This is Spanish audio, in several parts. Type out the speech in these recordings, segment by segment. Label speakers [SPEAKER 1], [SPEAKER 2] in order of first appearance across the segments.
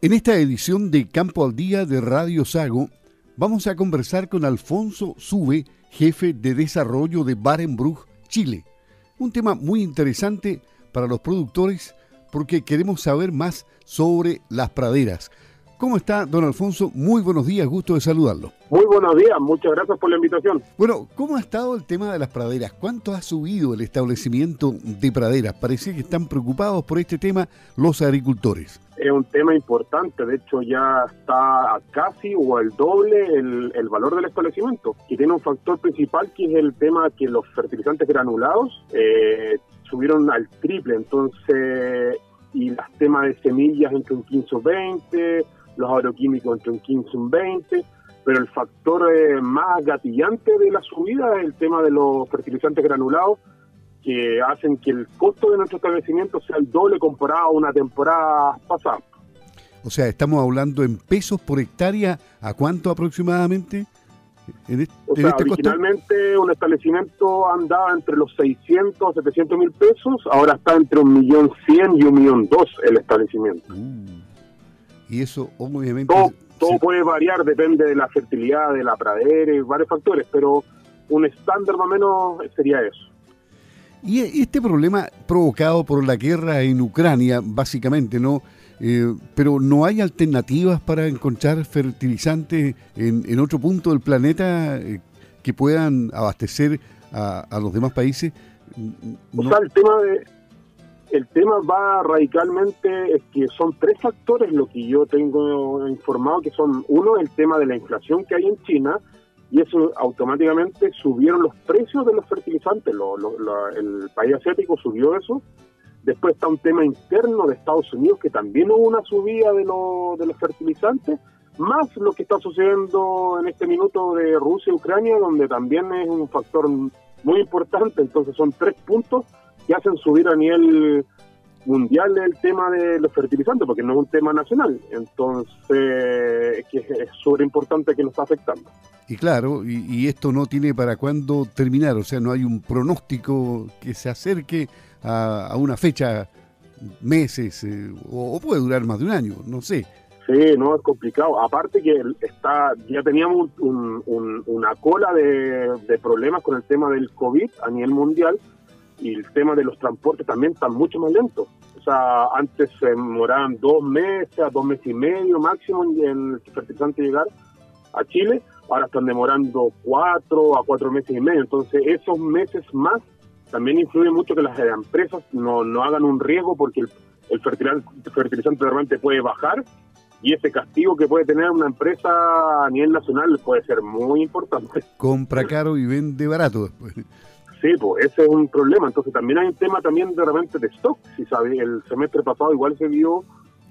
[SPEAKER 1] En esta edición de Campo al Día de Radio Sago, vamos a conversar con Alfonso Sube, jefe de desarrollo de Barenbrug, Chile. Un tema muy interesante para los productores porque queremos saber más sobre las praderas. ¿Cómo está, don Alfonso? Muy buenos días, gusto de saludarlo.
[SPEAKER 2] Muy buenos días, muchas gracias por la invitación.
[SPEAKER 1] Bueno, ¿cómo ha estado el tema de las praderas? ¿Cuánto ha subido el establecimiento de praderas? Parece que están preocupados por este tema los agricultores.
[SPEAKER 2] Es un tema importante, de hecho ya está casi o el doble el, valor del establecimiento, y tiene un factor principal que es el tema que los fertilizantes granulados eh, subieron al triple, entonces, y los temas de semillas entre un 15 o 20, los agroquímicos entre un 15 y un 20, pero el factor eh, más gatillante de la subida es el tema de los fertilizantes granulados, que hacen que el costo de nuestro establecimiento sea el doble comparado a una temporada pasada.
[SPEAKER 1] O sea, estamos hablando en pesos por hectárea, ¿a cuánto aproximadamente?
[SPEAKER 2] En o sea, este originalmente un establecimiento andaba entre los 600 a 700 mil pesos, ahora está entre un millón cien y un millón dos el establecimiento. Uh.
[SPEAKER 1] Y eso obviamente...
[SPEAKER 2] Todo, puede variar, depende de la fertilidad, de la pradera y varios factores, pero un estándar más o menos sería eso.
[SPEAKER 1] Y este problema provocado por la guerra en Ucrania, básicamente, ¿no? Eh, pero no hay alternativas para encontrar fertilizantes en, otro punto del planeta eh, que puedan abastecer a, los demás países.
[SPEAKER 2] O sea, el tema de, el tema va radicalmente, es que son tres factores lo que yo tengo informado, que son uno, el tema de la inflación que hay en China, y eso automáticamente subieron los precios de los fertilizantes, el país asiático subió eso. Después está un tema interno de Estados Unidos, que también hubo una subida de, de los fertilizantes, más lo que está sucediendo en este minuto de Rusia y Ucrania, donde también es un factor muy importante. Entonces son tres puntos que hacen subir a nivel mundial el tema de los fertilizantes, porque no es un tema nacional. Entonces, es que es súper importante que nos está afectando.
[SPEAKER 1] Y claro, y, esto no tiene para cuándo terminar, o sea, no hay un pronóstico que se acerque a, una fecha, meses, eh, o, puede durar más de un año, no sé.
[SPEAKER 2] Sí, no, es complicado. Aparte que está ya teníamos una cola de, de problemas con el tema del COVID a nivel mundial, y el tema de los transportes también está mucho más lento. O sea, antes se demoraban dos meses, dos meses y medio máximo en el fertilizante llegar a Chile, ahora están demorando cuatro a cuatro meses y medio. Entonces, esos meses más también influye mucho que las empresas no, no hagan un riesgo porque el, el fertilizante, fertilizante puede bajar y ese castigo que puede tener una empresa a nivel nacional puede ser muy importante.
[SPEAKER 1] Compra caro y vende barato después.
[SPEAKER 2] Sí, pues ese es un problema. Entonces también hay un tema también de repente de stock. Si sabe, el semestre pasado igual se vio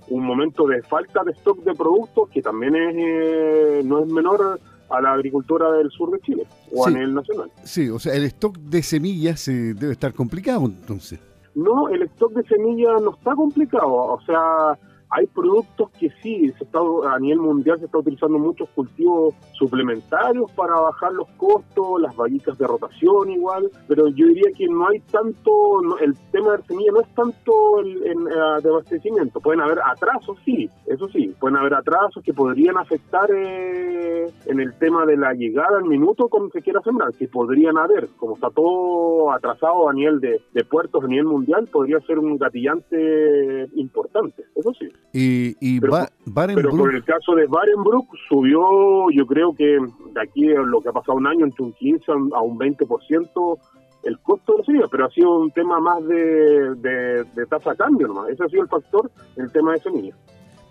[SPEAKER 2] un momento de falta de stock de productos que también es eh, no es menor a la agricultura del sur de Chile o a nivel nacional.
[SPEAKER 1] Sí, o sea, el stock de semillas eh, debe estar complicado entonces.
[SPEAKER 2] No, el stock de semillas no está complicado. O sea, hay productos que sí, se está, a nivel mundial se está utilizando muchos cultivos suplementarios para bajar los costos, las vallitas de rotación igual, pero yo diría que no hay tanto, el tema de la semilla no es tanto el, eh, de abastecimiento, pueden haber atrasos, sí, eso sí, pueden haber atrasos que podrían afectar eh, en el tema de la llegada al minuto como se quiera sembrar, que podrían haber, como está todo atrasado a nivel de, de puertos a nivel mundial, podría ser un gatillante importante, eso sí.
[SPEAKER 1] Y,
[SPEAKER 2] pero, por el caso de Barenbrook subió, yo creo que de aquí lo que ha pasado un año, entre un 15 a un 20% el costo de pero ha sido un tema más de, de, tasa de cambio nomás. Ese ha sido el factor, el tema de semillas.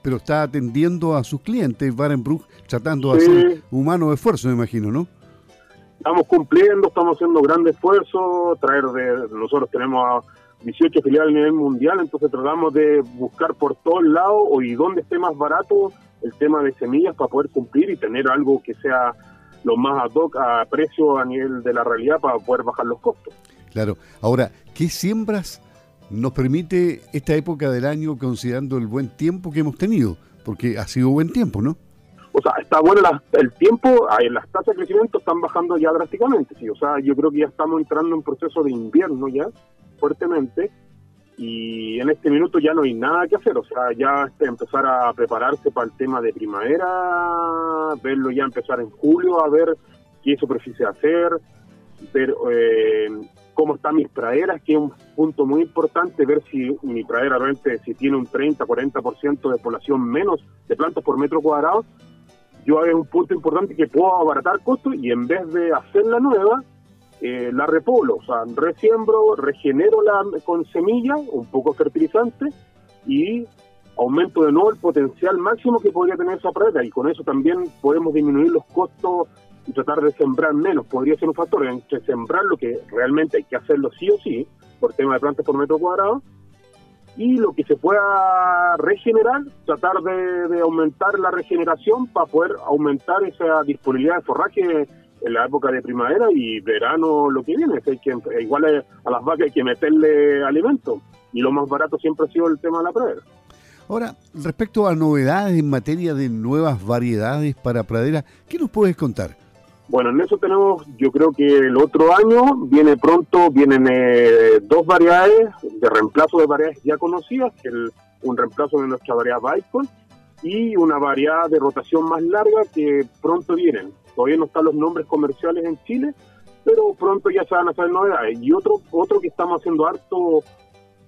[SPEAKER 1] Pero está atendiendo a sus clientes, Barenbrook, tratando de hacer humano esfuerzo, me imagino, ¿no?
[SPEAKER 2] Estamos cumpliendo, estamos haciendo grandes esfuerzos, traer de, nosotros tenemos a 18 filiales a nivel mundial, entonces tratamos de buscar por todos lados o y donde esté más barato el tema de semillas para poder cumplir y tener algo que sea lo más ad hoc a precio a nivel de la realidad para poder bajar los costos.
[SPEAKER 1] Claro. Ahora, ¿qué siembras nos permite esta época del año considerando el buen tiempo que hemos tenido? Porque ha sido buen tiempo, ¿no?
[SPEAKER 2] O sea, está bueno el tiempo, las tasas de crecimiento están bajando ya drásticamente, sí. O sea, yo creo que ya estamos entrando en proceso de invierno ya, fuertemente y en este minuto ya no hay nada que hacer, o sea, ya este, empezar a prepararse para el tema de primavera, verlo ya empezar en julio, a ver qué superficie hacer, ver eh, cómo están mis praderas, que es un punto muy importante, ver si mi pradera realmente si tiene un 30, 40% de población menos de plantas por metro cuadrado, yo es un punto importante que puedo abaratar costos y en vez de hacer la nueva, eh, la repoblo, o sea, resiembro, regenero la, con semilla, un poco fertilizante y aumento de nuevo el potencial máximo que podría tener esa pradera y con eso también podemos disminuir los costos y tratar de sembrar menos. Podría ser un factor entre sembrar lo que realmente hay que hacerlo sí o sí, por tema de plantas por metro cuadrado, y lo que se pueda regenerar, tratar de, aumentar la regeneración para poder aumentar esa disponibilidad de forraje en la época de primavera y verano lo que viene. Hay que, igual a las vacas hay que meterle alimento y lo más barato siempre ha sido el tema de la pradera.
[SPEAKER 1] Ahora, respecto a novedades en materia de nuevas variedades para pradera, ¿qué nos puedes contar?
[SPEAKER 2] Bueno, en eso tenemos, yo creo que el otro año viene pronto, vienen eh, dos variedades de reemplazo de variedades ya conocidas, que el, un reemplazo de nuestra variedad Bicon y una variedad de rotación más larga que pronto vienen. Todavía no están los nombres comerciales en Chile, pero pronto ya se van a hacer novedades. Y otro, otro que estamos haciendo harto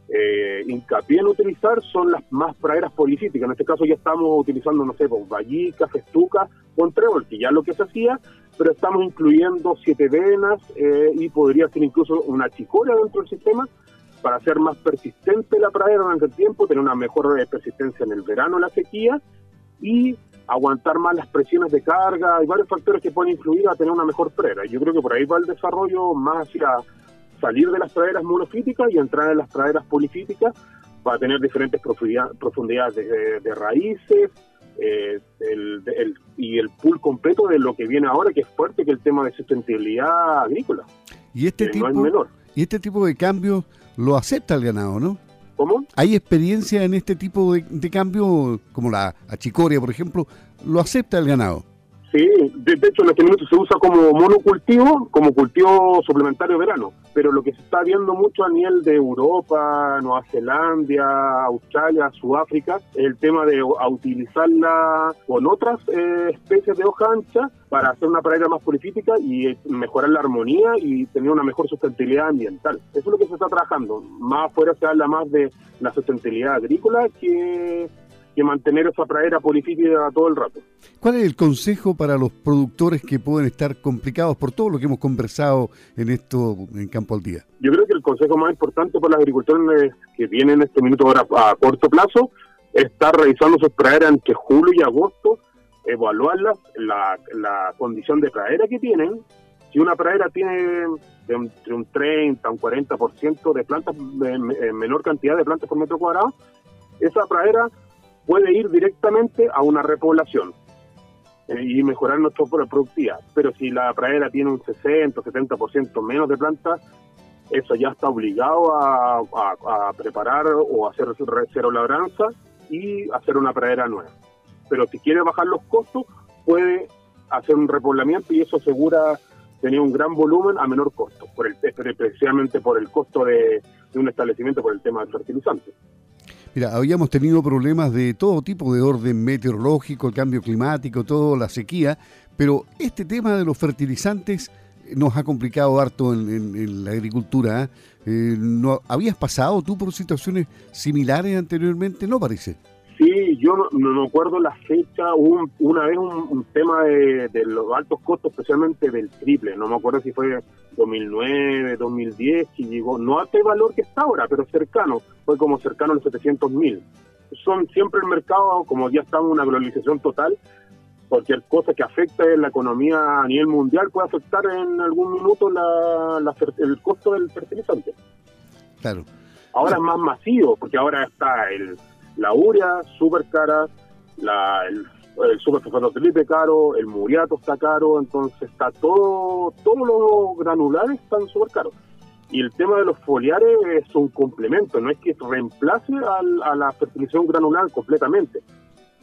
[SPEAKER 2] eh, hincapié en utilizar son las más praderas polifíticas. En este caso ya estamos utilizando, no sé, pues, vallica, festuca, con trébol, que ya lo que se hacía, pero estamos incluyendo siete venas eh, y podría ser incluso una chicoria dentro del sistema para hacer más persistente la pradera durante el tiempo, tener una mejor eh, persistencia en el verano, la sequía y aguantar más las presiones de carga. Hay varios factores que pueden influir a tener una mejor pradera. Yo creo que por ahí va el desarrollo más hacia salir de las praderas monofíticas y entrar en las praderas polifíticas para tener diferentes profundidades de raíces, eh, el, y el pool completo de lo que viene ahora, que es fuerte, que el tema de sustentabilidad agrícola.
[SPEAKER 1] Y este, tipo, y este tipo de cambio lo acepta el ganado, ¿no?
[SPEAKER 2] ¿Cómo?
[SPEAKER 1] ¿Hay experiencia en este tipo de, de cambio, como la achicoria, por ejemplo? ¿Lo acepta el ganado?
[SPEAKER 2] Sí, de, hecho en este se usa como monocultivo, como cultivo suplementario de verano, pero lo que se está viendo mucho a nivel de Europa, Nueva Zelanda, Australia, Sudáfrica, es el tema de utilizarla con otras eh, especies de hoja ancha para hacer una pradera más polifítica y eh, mejorar la armonía y tener una mejor sustentabilidad ambiental. Eso es lo que se está trabajando. Más afuera se habla más de la sustentabilidad agrícola que que mantener esa pradera polifítica todo el rato.
[SPEAKER 1] ¿Cuál es el consejo para los productores que pueden estar complicados por todo lo que hemos conversado en esto en Campo al Día?
[SPEAKER 2] Yo creo que el consejo más importante para los agricultores que tienen este minuto ahora a corto plazo es estar revisando sus praderas entre julio y agosto, evaluarlas, la, la condición de pradera que tienen. Si una pradera tiene entre un 30 un 40% de plantas, menor cantidad de plantas por metro cuadrado, esa pradera puede ir directamente a una repoblación eh, y mejorar nuestra productividad. Pero si la pradera tiene un 60 o 70% menos de plantas, eso ya está obligado a, preparar o hacer cero labranza y hacer una pradera nueva. Pero si quiere bajar los costos, puede hacer un repoblamiento y eso asegura tener un gran volumen a menor costo, por el, especialmente por el costo de, de un establecimiento por el tema del fertilizante.
[SPEAKER 1] Mira, habíamos tenido problemas de todo tipo de orden meteorológico, el cambio climático, todo, la sequía, pero este tema de los fertilizantes nos ha complicado harto en, la agricultura. ¿eh? Eh, ¿no, ¿Habías pasado tú por situaciones similares anteriormente? No parece.
[SPEAKER 2] Sí, yo no, no acuerdo la fecha, un, una vez un, tema de, los altos costos, especialmente del triple, no me acuerdo si fue 2009, 2010, que llegó, no a este valor que está ahora, pero cercano, fue como cercano a los 700 mil. Son siempre el mercado, como ya estamos en una globalización total, cualquier cosa que afecte la economía a nivel mundial puede afectar en algún minuto la, el costo del fertilizante.
[SPEAKER 1] Claro.
[SPEAKER 2] Ahora es más masivo, porque ahora está el la urea súper cara, el, el superfosfato caro, el muriato está caro, entonces está todo, todos los granulares están súper caros. Y el tema de los foliares es un complemento, no es que reemplace a la fertilización granular completamente.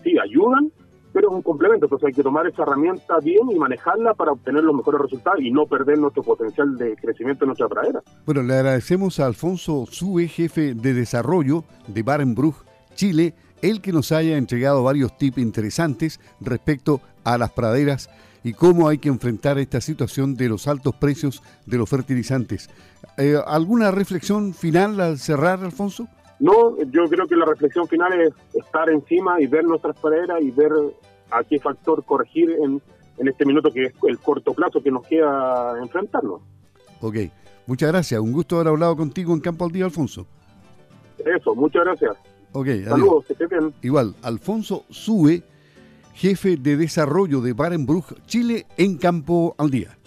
[SPEAKER 2] Sí, ayudan, pero es un complemento, entonces hay que tomar esa herramienta bien y manejarla para obtener los mejores resultados y no perder nuestro potencial de crecimiento en nuestra pradera.
[SPEAKER 1] Bueno, le agradecemos a Alfonso Sube, jefe de desarrollo de Barenbrug, Chile, el que nos haya entregado varios tips interesantes respecto a las praderas y cómo hay que enfrentar esta situación de los altos precios de los fertilizantes. Eh, ¿Alguna reflexión final al cerrar, Alfonso?
[SPEAKER 2] No, yo creo que la reflexión final es estar encima y ver nuestras praderas y ver a qué factor corregir en, en este minuto que es el corto plazo que nos queda enfrentarnos.
[SPEAKER 1] Ok, muchas gracias. Un gusto haber hablado contigo en Campo al Día, Alfonso.
[SPEAKER 2] Eso, muchas gracias.
[SPEAKER 1] Ok, Saludos, que bien. Igual, Alfonso Sube, jefe de desarrollo de Barenbrug, Chile, en Campo al Día.